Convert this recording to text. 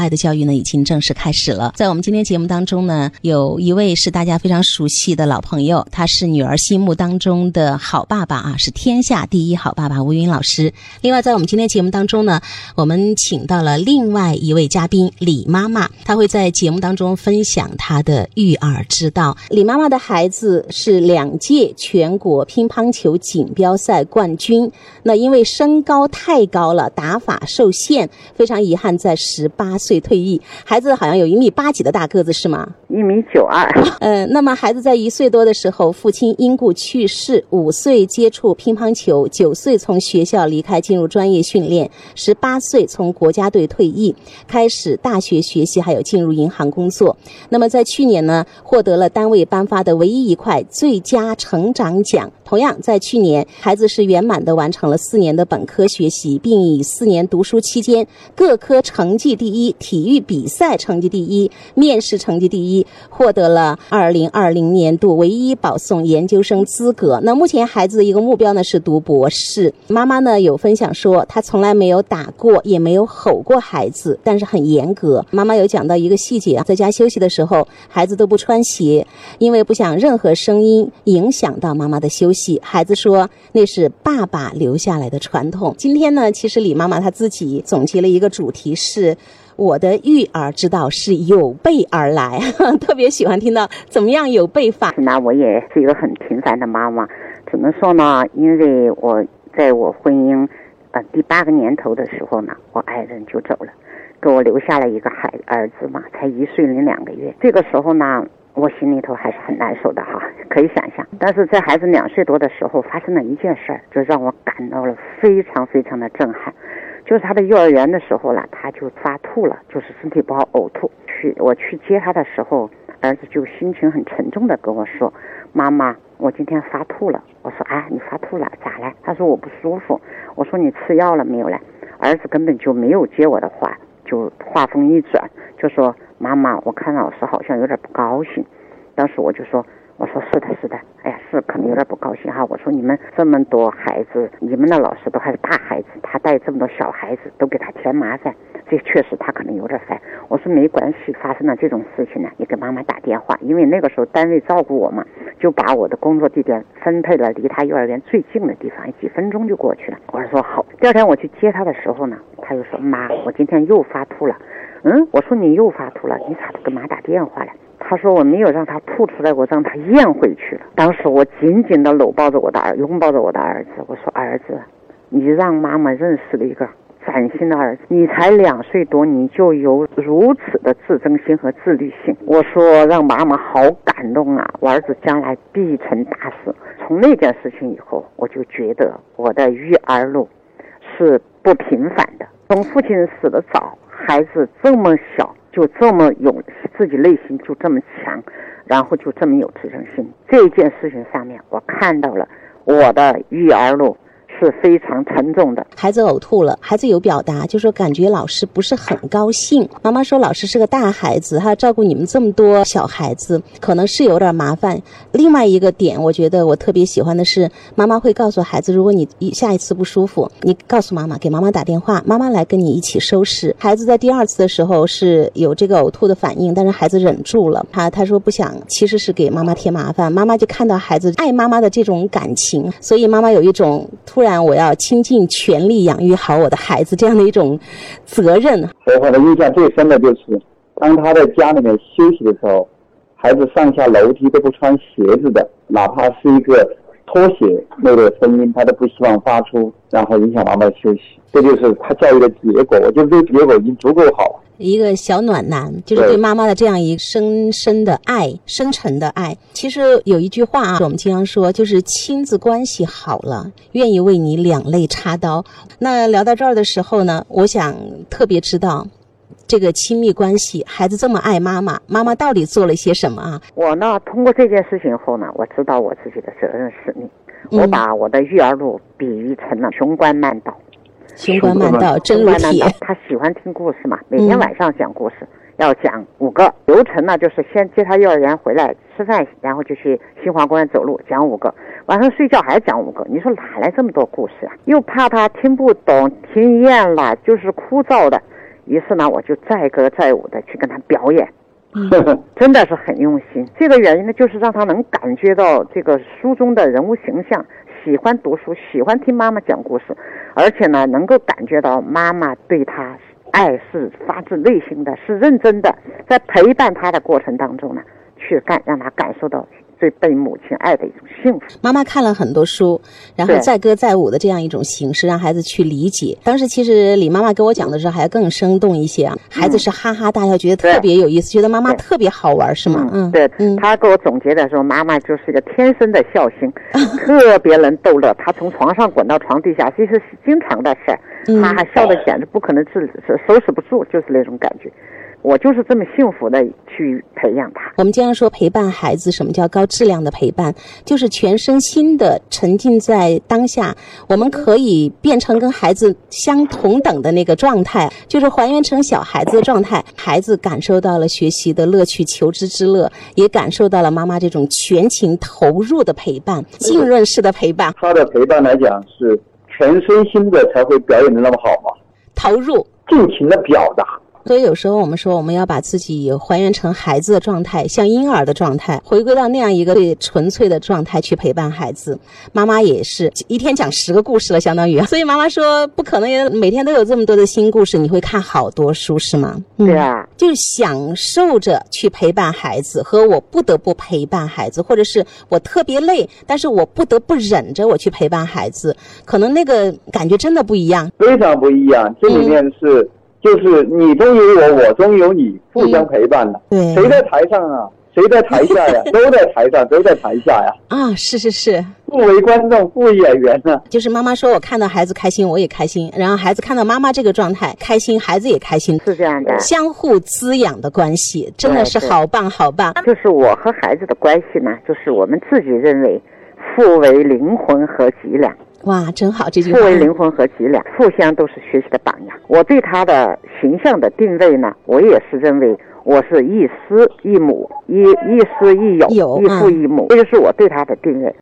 爱的教育呢已经正式开始了。在我们今天节目当中呢，有一位是大家非常熟悉的老朋友，他是女儿心目当中的好爸爸啊，是天下第一好爸爸吴云老师。另外，在我们今天节目当中呢，我们请到了另外一位嘉宾李妈妈，她会在节目当中分享她的育儿之道。李妈妈的孩子是两届全国乒乓球锦标赛冠军，那因为身高太高了，打法受限，非常遗憾在十八岁退役。孩子好像有一米八几的大个子是吗？一米九二。呃，那么孩子在一岁多的时候，父亲因故去世。五岁接触乒乓球，九岁从学校离开，进入专业训练。十八岁从国家队退役，开始大学学习，还有进入银行工作。那么在去年呢，获得了单位颁发的唯一一块最佳成长奖。同样，在去年，孩子是圆满的完成了四年的本科学习，并以四年读书期间各科成绩第一、体育比赛成绩第一、面试成绩第一，获得了二零二零年度唯一保送研究生资格。那目前孩子的一个目标呢是读博士。妈妈呢有分享说，她从来没有打过，也没有吼过孩子，但是很严格。妈妈有讲到一个细节啊，在家休息的时候，孩子都不穿鞋，因为不想任何声音影响到妈妈的休息。孩子说那是爸爸留下来的传统。今天呢，其实李妈妈她自己总结了一个主题是。我的育儿之道是有备而来，特别喜欢听到怎么样有备法。那我也是一个很平凡的妈妈，只能说呢，因为我在我婚姻呃第八个年头的时候呢，我爱人就走了，给我留下了一个孩儿子嘛，才一岁零两个月。这个时候呢，我心里头还是很难受的哈，可以想象。但是在孩子两岁多的时候，发生了一件事儿，就让我感到了非常非常的震撼。就是他的幼儿园的时候呢，他就发吐了，就是身体不好呕吐。去我去接他的时候，儿子就心情很沉重的跟我说：“妈妈，我今天发吐了。”我说：“啊，你发吐了，咋了？”他说：“我不舒服。”我说：“你吃药了没有呢？”儿子根本就没有接我的话，就话锋一转，就说：“妈妈，我看老师好像有点不高兴。”当时我就说。我说是的，是的，哎呀，是可能有点不高兴哈。我说你们这么多孩子，你们的老师都还是大孩子，他带这么多小孩子，都给他添麻烦，这确实他可能有点烦。我说没关系，发生了这种事情呢，你给妈妈打电话，因为那个时候单位照顾我嘛，就把我的工作地点分配了离他幼儿园最近的地方，几分钟就过去了。我说好。第二天我去接他的时候呢，他又说妈，我今天又发吐了。嗯，我说你又发吐了，你咋不给妈打电话了？他说我没有让他吐出来，我让他咽回去了。当时我紧紧的搂抱着我的儿，拥抱着我的儿子。我说儿子，你让妈妈认识了一个崭新的儿子。你才两岁多，你就有如此的自尊心和自律性。我说让妈妈好感动啊！我儿子将来必成大事。从那件事情以后，我就觉得我的育儿路是不平凡的。从父亲死的早，孩子这么小。就这么有自己内心就这么强，然后就这么有自尊心。这件事情上面，我看到了我的育儿路。是非常沉重的。孩子呕吐了，孩子有表达，就说感觉老师不是很高兴。妈妈说老师是个大孩子，他照顾你们这么多小孩子，可能是有点麻烦。另外一个点，我觉得我特别喜欢的是，妈妈会告诉孩子，如果你下一次不舒服，你告诉妈妈，给妈妈打电话，妈妈来跟你一起收拾。孩子在第二次的时候是有这个呕吐的反应，但是孩子忍住了，他他说不想，其实是给妈妈添麻烦。妈妈就看到孩子爱妈妈的这种感情，所以妈妈有一种突然。我要倾尽全力养育好我的孩子，这样的一种责任。我我的印象最深的就是，当他在家里面休息的时候，孩子上下楼梯都不穿鞋子的，哪怕是一个拖鞋那个声音，他都不希望发出，然后影响妈妈休息。这就是他教育的结果。我觉得这个结果已经足够好。一个小暖男，就是对妈妈的这样一深深的爱、深沉的爱。其实有一句话啊，我们经常说，就是亲子关系好了，愿意为你两肋插刀。那聊到这儿的时候呢，我想特别知道，这个亲密关系，孩子这么爱妈妈，妈妈到底做了些什么啊？我呢，通过这件事情后呢，我知道我自己的责任使命，我把我的育儿路比喻成了雄关漫道。雄关漫道真如铁，他喜欢听故事嘛？每天晚上讲故事，要讲五个流程呢，就是先接他幼儿园回来吃饭，然后就去新华公园走路，讲五个。晚上睡觉还讲五个。你说哪来这么多故事啊？又怕他听不懂，听厌了，就是枯燥的。于是呢，我就载歌载舞的去跟他表演，真的是很用心。这个原因呢，就是让他能感觉到这个书中的人物形象，喜欢读书，喜欢听妈妈讲故事，而且呢，能够感觉到妈妈对他爱是发自内心的，是认真的，在陪伴他的过程当中呢，去感让他感受到。最被母亲爱的一种幸福。妈妈看了很多书，然后载歌载舞的这样一种形式，让孩子去理解。当时其实李妈妈跟我讲的时候，还更生动一些啊。孩子是哈哈大笑，觉得特别有意思，觉得妈妈特别好玩，是吗？嗯，对。嗯，他给我总结的时候，妈妈就是一个天生的笑星，特别能逗乐。他从床上滚到床底下，其实是经常的事儿，他还笑的简直不可能自收拾不住，就是那种感觉。我就是这么幸福的去培养他。我们经常说陪伴孩子，什么叫高质量的陪伴？就是全身心的沉浸在当下。我们可以变成跟孩子相同等的那个状态，就是还原成小孩子的状态。孩子感受到了学习的乐趣、求知之乐，也感受到了妈妈这种全情投入的陪伴、浸润式的陪伴。他的陪伴来讲是全身心的，才会表演的那么好嘛？投入、尽情的表达。所以有时候我们说，我们要把自己还原成孩子的状态，像婴儿的状态，回归到那样一个最纯粹的状态去陪伴孩子。妈妈也是一天讲十个故事了，相当于。所以妈妈说，不可能每天都有这么多的新故事，你会看好多书是吗？对啊，就是享受着去陪伴孩子，和我不得不陪伴孩子，或者是我特别累，但是我不得不忍着我去陪伴孩子，可能那个感觉真的不一样，非常不一样。这里面是。就是你中有我，我中有你，互相陪伴的。对，谁在台上啊？谁在台下呀？都在台上，都在台下呀。啊，是是是，互为观众，互为演员呢。就是妈妈说，我看到孩子开心，我也开心；然后孩子看到妈妈这个状态开心，孩子也开心，是这样的，相互滋养的关系，真的是好棒好棒。就是我和孩子的关系呢，就是我们自己认为，父为灵魂和脊梁。哇，真好！这句话。父为灵魂和脊梁，互相都是学习的榜样。我对他的形象的定位呢，我也是认为我是一师一母，一一师一友，一父一母，这就是我对他的定位。